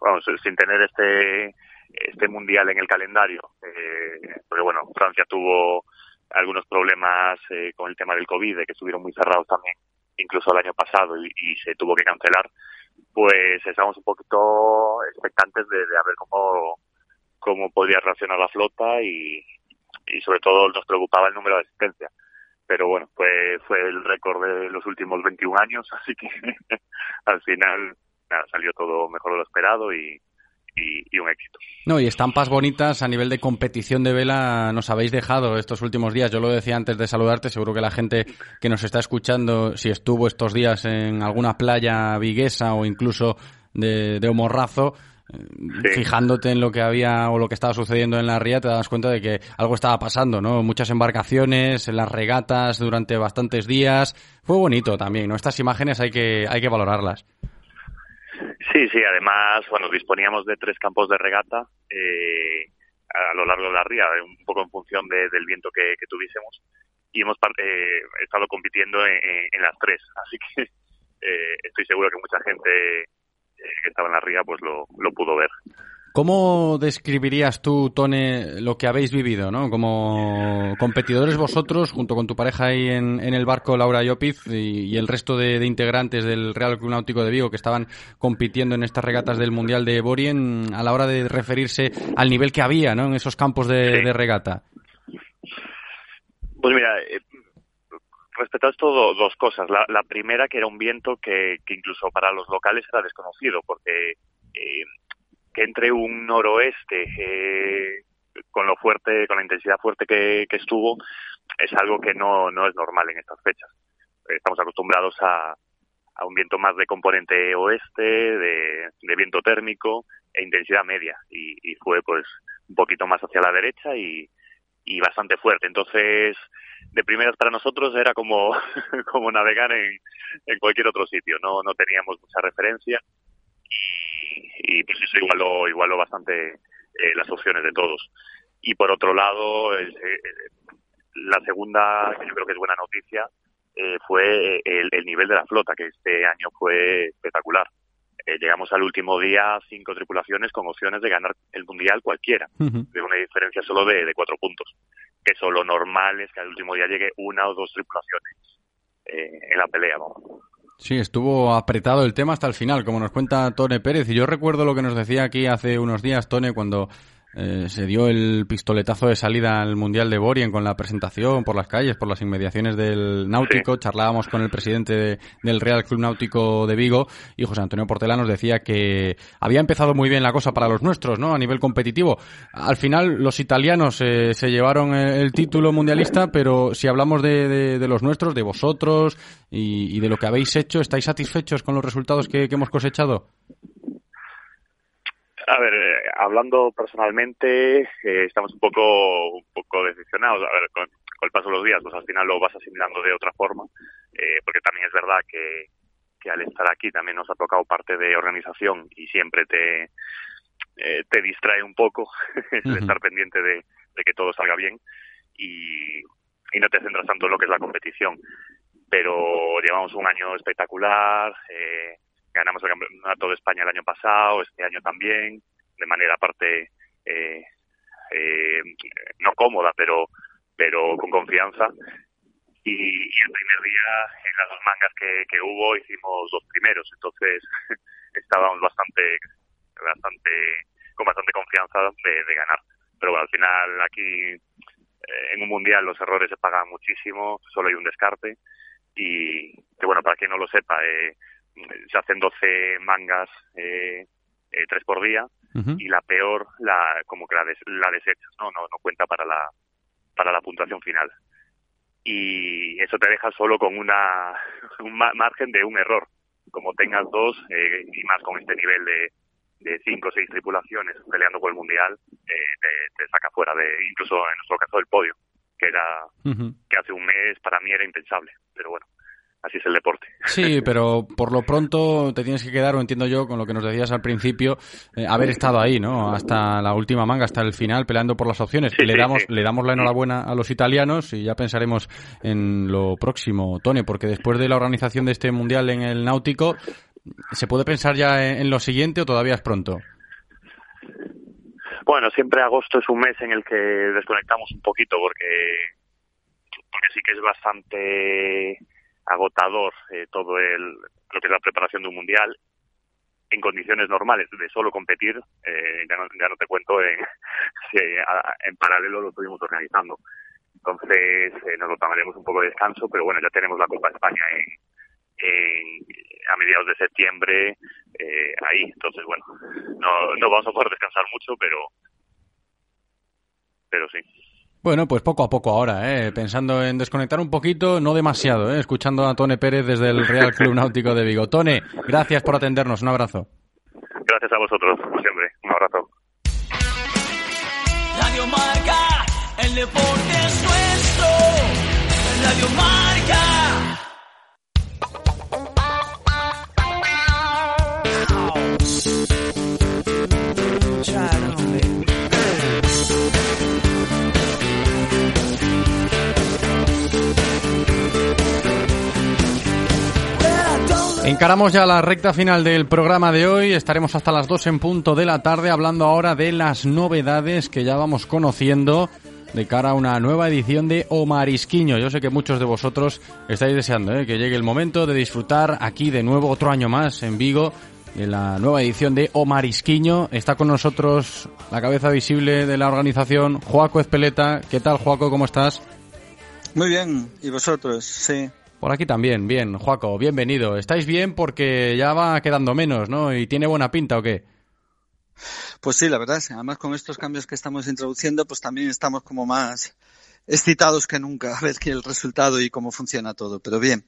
vamos, sin tener este, este mundial en el calendario, eh, porque bueno, Francia tuvo algunos problemas eh, con el tema del COVID, que estuvieron muy cerrados también, incluso el año pasado, y, se tuvo que cancelar, pues estamos un poquito expectantes de, ver cómo, cómo podría reaccionar la flota y, sobre todo nos preocupaba el número de asistencia. Pero bueno, fue, fue el récord de los últimos 21 años, así que al final salió todo mejor de lo esperado y, y, y un éxito. No, y estampas bonitas a nivel de competición de vela nos habéis dejado estos últimos días. Yo lo decía antes de saludarte, seguro que la gente que nos está escuchando, si estuvo estos días en alguna playa viguesa o incluso de, de Homorrazo, eh, fijándote en lo que había o lo que estaba sucediendo en la ría, te das cuenta de que algo estaba pasando, ¿no? Muchas embarcaciones, en las regatas durante bastantes días. Fue bonito también, ¿no? Estas imágenes hay que, hay que valorarlas. Sí, sí, además, bueno, disponíamos de tres campos de regata eh, a lo largo de la ría, un poco en función de, del viento que, tuviésemos, y hemos eh, estado compitiendo en, las tres, así que eh, estoy seguro que mucha gente que estaba en la ría pues lo pudo ver. ¿Cómo describirías tú, Tone, lo que habéis vivido, ¿no? Como competidores vosotros, junto con tu pareja ahí en, en el barco, Laura Llopiz, y, y el resto de, de, integrantes del Real Club Náutico de Vigo que estaban compitiendo en estas regatas del Mundial de Borien, a la hora de referirse al nivel que había, ¿no? En esos campos de, sí. de regata. Pues mira, eh, respecto a esto, do, dos cosas. La, la, primera, que era un viento que, que, incluso para los locales era desconocido, porque eh, que entre un noroeste eh, con lo fuerte, con la intensidad fuerte que, que, estuvo, es algo que no, no es normal en estas fechas. Estamos acostumbrados a, a un viento más de componente oeste, de, de viento térmico e intensidad media, y, fue pues un poquito más hacia la derecha y, y bastante fuerte. Entonces, de primeras para nosotros era como, como navegar en, en cualquier otro sitio, no, no teníamos mucha referencia y pues eso igualó, igualó bastante eh, las opciones de todos. Y por otro lado, el, el, la segunda, que yo creo que es buena noticia, eh, fue el, el, nivel de la flota, que este año fue espectacular. Eh, llegamos al último día cinco tripulaciones con opciones de ganar el mundial cualquiera, uh -huh. de una diferencia solo de, de, cuatro puntos. Que eso lo normal es que al último día llegue una o dos tripulaciones eh, en la pelea. ¿no? Sí, estuvo apretado el tema hasta el final, como nos cuenta Tone Pérez. Y yo recuerdo lo que nos decía aquí hace unos días, Tone, cuando eh, se dio el pistoletazo de salida al Mundial de Borien con la presentación por las calles, por las inmediaciones del Náutico. Sí. Charlábamos con el presidente de, del Real Club Náutico de Vigo y José Antonio Portela nos decía que había empezado muy bien la cosa para los nuestros, ¿no? A nivel competitivo. Al final los italianos eh, se llevaron el título mundialista, pero si hablamos de, de, de los nuestros, de vosotros y, y, de lo que habéis hecho, ¿estáis satisfechos con los resultados que, que hemos cosechado? A ver, eh, hablando personalmente, eh, estamos un poco, un poco decepcionados. A ver, con, con, el paso de los días, pues al final lo vas asimilando de otra forma, eh, porque también es verdad que, que al estar aquí también nos ha tocado parte de organización y siempre te, eh, te distrae un poco el uh -huh. estar pendiente de, de, que todo salga bien y, y no te centras tanto en lo que es la competición. Pero llevamos un año espectacular, eh, ganamos el campeonato de España el año pasado, este año también, de manera aparte eh, eh, no cómoda, pero pero con confianza. Y, y, el primer día, en las dos mangas que, que hubo, hicimos dos primeros, entonces estábamos bastante, bastante, con bastante confianza de, de ganar. Pero bueno, al final aquí eh, en un mundial los errores se pagan muchísimo, solo hay un descarte y que bueno, para quien no lo sepa, eh, se hacen 12 mangas, eh, eh, tres por día, uh -huh. y la peor, la como que la, des, la desechas, ¿no? ¿no? No cuenta para la, para la puntuación final. Y eso te deja solo con una, un margen de un error. Como tengas dos, eh, y más con este nivel de, de cinco o seis tripulaciones peleando por el mundial, eh, te, te, saca fuera de, incluso en nuestro caso, del podio, que era, uh -huh. que hace un mes para mí era impensable. Pero bueno, así es el deporte. Sí, pero por lo pronto te tienes que quedar, o entiendo yo, con lo que nos decías al principio, eh, haber estado ahí, ¿no? Hasta la última manga, hasta el final, peleando por las opciones. le damos, le damos la enhorabuena a los italianos y ya pensaremos en lo próximo, Tony, porque después de la organización de este mundial en el náutico, ¿se puede pensar ya en, lo siguiente o todavía es pronto? Bueno, siempre agosto es un mes en el que desconectamos un poquito porque porque sí que es bastante agotador eh, todo el, lo que es la preparación de un mundial en condiciones normales de solo competir, eh, ya, no, ya no te cuento en, si en paralelo lo estuvimos organizando. Entonces eh, nos lo tomaremos un poco de descanso, pero bueno, ya tenemos la Copa España en, a mediados de septiembre eh, ahí. Entonces, bueno, no, no vamos a poder descansar mucho, pero, pero sí. Bueno, pues poco a poco ahora, ¿eh? pensando en desconectar un poquito, no demasiado, ¿eh? escuchando a Tone Pérez desde el Real Club Náutico de Vigo. Tone, gracias por atendernos, un abrazo. Gracias a vosotros, como siempre, un abrazo. Radio Marca, el deporte es nuestro. Radio Marca. Encaramos ya la recta final del programa de hoy. Estaremos hasta las 2 en punto de la tarde hablando ahora de las novedades que ya vamos conociendo de cara a una nueva edición de Omarisquiño. Yo sé que muchos de vosotros estáis deseando ¿eh? que llegue el momento de disfrutar aquí de nuevo otro año más en Vigo de la nueva edición de Omarisquiño. Está con nosotros la cabeza visible de la organización, Joaco Espeleta. ¿Qué tal, Joaco? ¿Cómo estás? Muy bien. ¿Y vosotros? Sí. Por aquí también, bien. Joaco, bienvenido. ¿Estáis bien porque ya va quedando menos, ¿no? ¿Y tiene buena pinta o qué? Pues sí, la verdad. Además, con estos cambios que estamos introduciendo, pues también estamos como más excitados que nunca a ver qué el resultado y cómo funciona todo. Pero bien.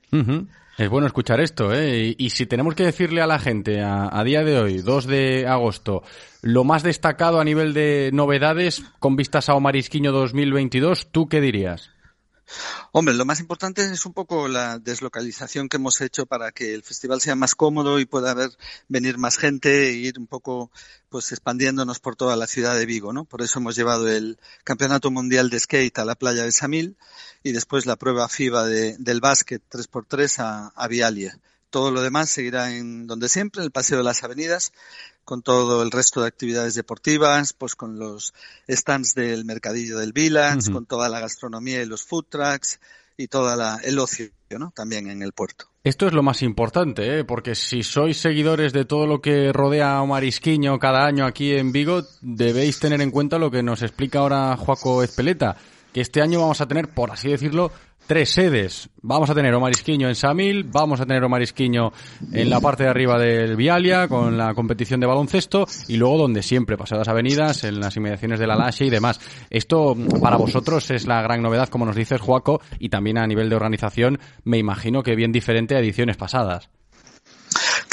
Es bueno escuchar esto, ¿eh? Y, si tenemos que decirle a la gente a, a, día de hoy, 2 de agosto, lo más destacado a nivel de novedades con vistas a Omarisquiño 2022, ¿tú qué dirías? Hombre, lo más importante es un poco la deslocalización que hemos hecho para que el festival sea más cómodo y pueda haber, venir más gente e ir un poco pues expandiéndonos por toda la ciudad de Vigo, ¿no? Por eso hemos llevado el Campeonato Mundial de Skate a la playa de Samil y después la prueba FIBA de, del básquet 3x3 a, a Vialia. Todo lo demás seguirá en donde siempre, en el Paseo de las Avenidas, con todo el resto de actividades deportivas, pues con los stands del Mercadillo del Village, con toda la gastronomía y los food trucks y todo el ocio, ¿no? También en el puerto. Esto es lo más importante, ¿eh? porque si sois seguidores de todo lo que rodea a Marisquiño cada año aquí en Vigo, debéis tener en cuenta lo que nos explica ahora Joaco Espeleta, que este año vamos a tener, por así decirlo, tres sedes. Vamos a tener Omarisquiño en Samil, vamos a tener Omarisquiño en la parte de arriba del Vialia con la competición de baloncesto y luego donde siempre, pasadas avenidas, en las inmediaciones de la Lashe y demás. Esto para vosotros es la gran novedad, como nos dices, Juaco, y también a nivel de organización me imagino que bien diferente a ediciones pasadas.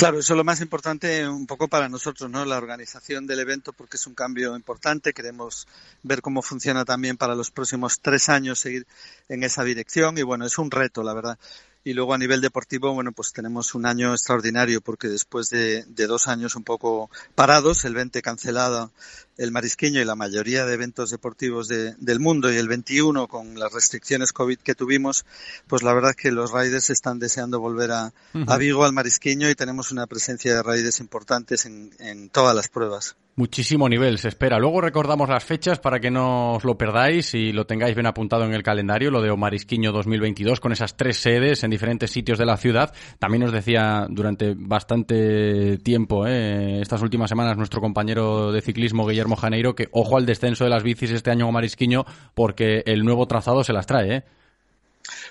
Claro, eso es lo más importante un poco para nosotros, ¿no? La organización del evento, porque es un cambio importante. Queremos ver cómo funciona también para los próximos tres años seguir en esa dirección. Y bueno, es un reto, la verdad. Y luego a nivel deportivo, bueno, pues tenemos un año extraordinario porque después de, de dos años un poco parados, el 20 cancelado el Marisquiño y la mayoría de eventos deportivos de, del mundo y el 21 con las restricciones COVID que tuvimos, pues la verdad es que los riders están deseando volver a, a Vigo, al Marisquiño y tenemos una presencia de riders importantes en, en todas las pruebas. Muchísimo nivel se espera. Luego recordamos las fechas para que no os lo perdáis y lo tengáis bien apuntado en el calendario, lo de Omarisquiño 2022, con esas tres sedes en diferentes sitios de la ciudad. También nos decía durante bastante tiempo, eh, estas últimas semanas, nuestro compañero de ciclismo, Guillermo Janeiro, que ojo al descenso de las bicis este año en Omarisquiño, porque el nuevo trazado se las trae, ¿eh?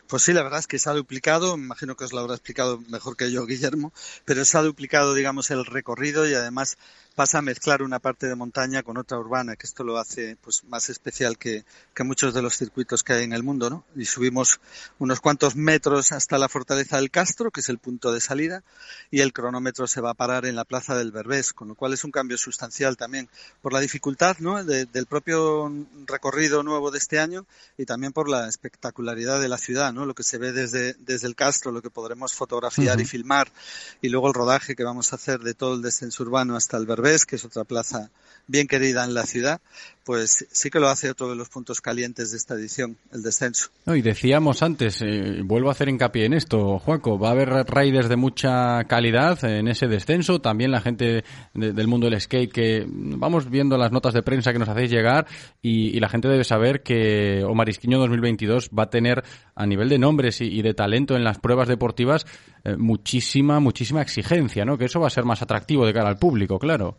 Pues sí, la verdad es que se ha duplicado, imagino que os lo habrá explicado mejor que yo, Guillermo, pero se ha duplicado, digamos, el recorrido y además pasa a mezclar una parte de montaña con otra urbana, que esto lo hace pues más especial que, que muchos de los circuitos que hay en el mundo, ¿no? Y subimos unos cuantos metros hasta la fortaleza del Castro, que es el punto de salida, y el cronómetro se va a parar en la plaza del Berbés, con lo cual es un cambio sustancial también por la dificultad, ¿no? del propio recorrido nuevo de este año y también por la espectacularidad de la ciudad, ¿no? Lo que se ve desde, desde el Castro, lo que podremos fotografiar y filmar, y luego el rodaje que vamos a hacer de todo el descenso urbano hasta el Berbés, que es otra plaza bien querida en la ciudad, pues sí que lo hace otro de los puntos calientes de esta edición, el descenso. y decíamos antes, eh, vuelvo a hacer hincapié en esto, Juaco, va a haber riders de mucha calidad en ese descenso, también la gente del mundo del skate que vamos viendo las notas de prensa que nos hacéis llegar y, la gente debe saber que Omar Isquiño 2022 va a tener a nivel de nombres y, de talento en las pruebas deportivas eh, muchísima, muchísima exigencia, ¿no? Que eso va a ser más atractivo de cara al público, claro.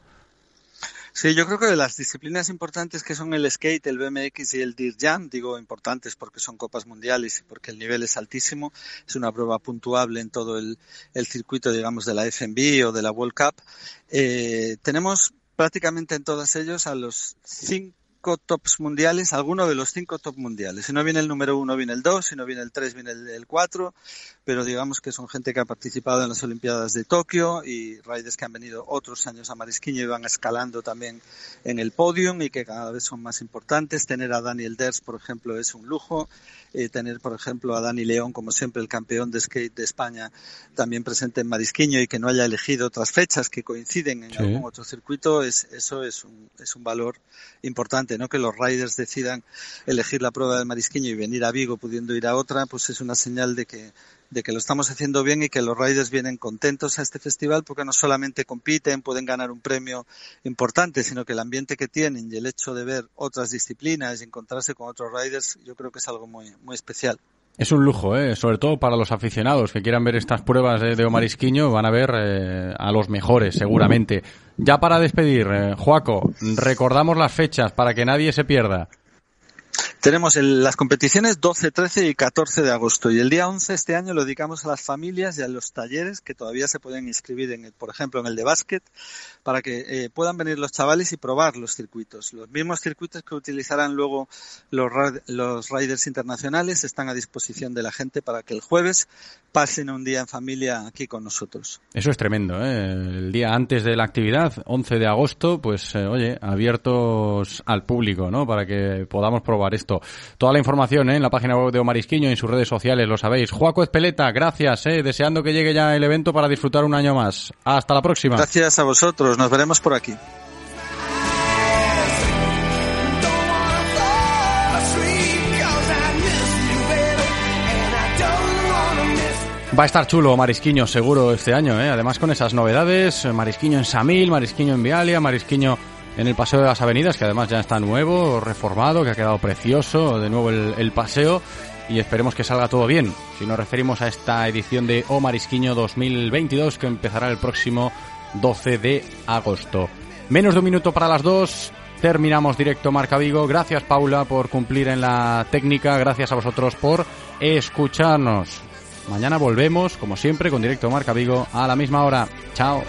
Sí, yo creo que de las disciplinas importantes que son el skate, el BMX y el Dirt Jam, digo importantes porque son copas mundiales y porque el nivel es altísimo, es una prueba puntuable en todo el, circuito, digamos, de la FNB o de la World Cup. Eh, tenemos prácticamente en todos ellos a los cinco tops mundiales, alguno de los cinco top mundiales. Si no viene el número uno, viene el dos, si no viene el tres, viene el, cuatro, pero digamos que son gente que ha participado en las Olimpiadas de Tokio y riders que han venido otros años a Marisquiño y van escalando también en el podium y que cada vez son más importantes. Tener a Daniel Ders, por ejemplo, es un lujo. Eh, tener, por ejemplo, a Dani León, como siempre, el campeón de skate de España, también presente en Marisquiño y que no haya elegido otras fechas que coinciden en algún otro circuito, es, eso es un, es un valor importante, ¿no? Que los riders decidan elegir la prueba de Marisquiño y venir a Vigo pudiendo ir a otra, pues es una señal de que de que lo estamos haciendo bien y que los riders vienen contentos a este festival porque no solamente compiten, pueden ganar un premio importante, sino que el ambiente que tienen y el hecho de ver otras disciplinas y encontrarse con otros riders, yo creo que es algo muy, muy especial. Es un lujo, ¿eh? sobre todo para los aficionados que quieran ver estas pruebas de, Omar Isquiño, van a ver eh, a los mejores, seguramente. Ya para despedir, eh, Joaco, recordamos las fechas para que nadie se pierda. Tenemos las competiciones 12, 13 y 14 de agosto y el día 11 este año lo dedicamos a las familias y a los talleres que todavía se pueden inscribir, en por ejemplo, en el de básquet, para que eh, puedan venir los chavales y probar los circuitos. Los mismos circuitos que utilizarán luego los, los riders internacionales están a disposición de la gente para que el jueves pasen un día en familia aquí con nosotros. Eso es tremendo, ¿eh? El día antes de la actividad, 11 de agosto, pues eh, oye, abiertos al público, ¿no? Para que podamos probar esto. Toda la información ¿eh? en la página web de Omar Isquiño y en sus redes sociales, lo sabéis. Juaco Espeleta, gracias, ¿eh? deseando que llegue ya el evento para disfrutar un año más. Hasta la próxima. Gracias a vosotros, nos veremos por aquí. Va a estar chulo Marisquiño seguro este año, ¿eh? además con esas novedades, Marisquiño en Samil, Marisquiño en Vialia, Marisquiño en el Paseo de las Avenidas, que además ya está nuevo, reformado, que ha quedado precioso, de nuevo el, paseo, y esperemos que salga todo bien. Si nos referimos a esta edición de O Marisquiño 2022, que empezará el próximo 12 de agosto. Menos de un minuto para las dos, terminamos directo Marca Vigo. Gracias Paula por cumplir en la técnica, gracias a vosotros por escucharnos. Mañana volvemos, como siempre, con Directo Marca Vigo a la misma hora. Chao.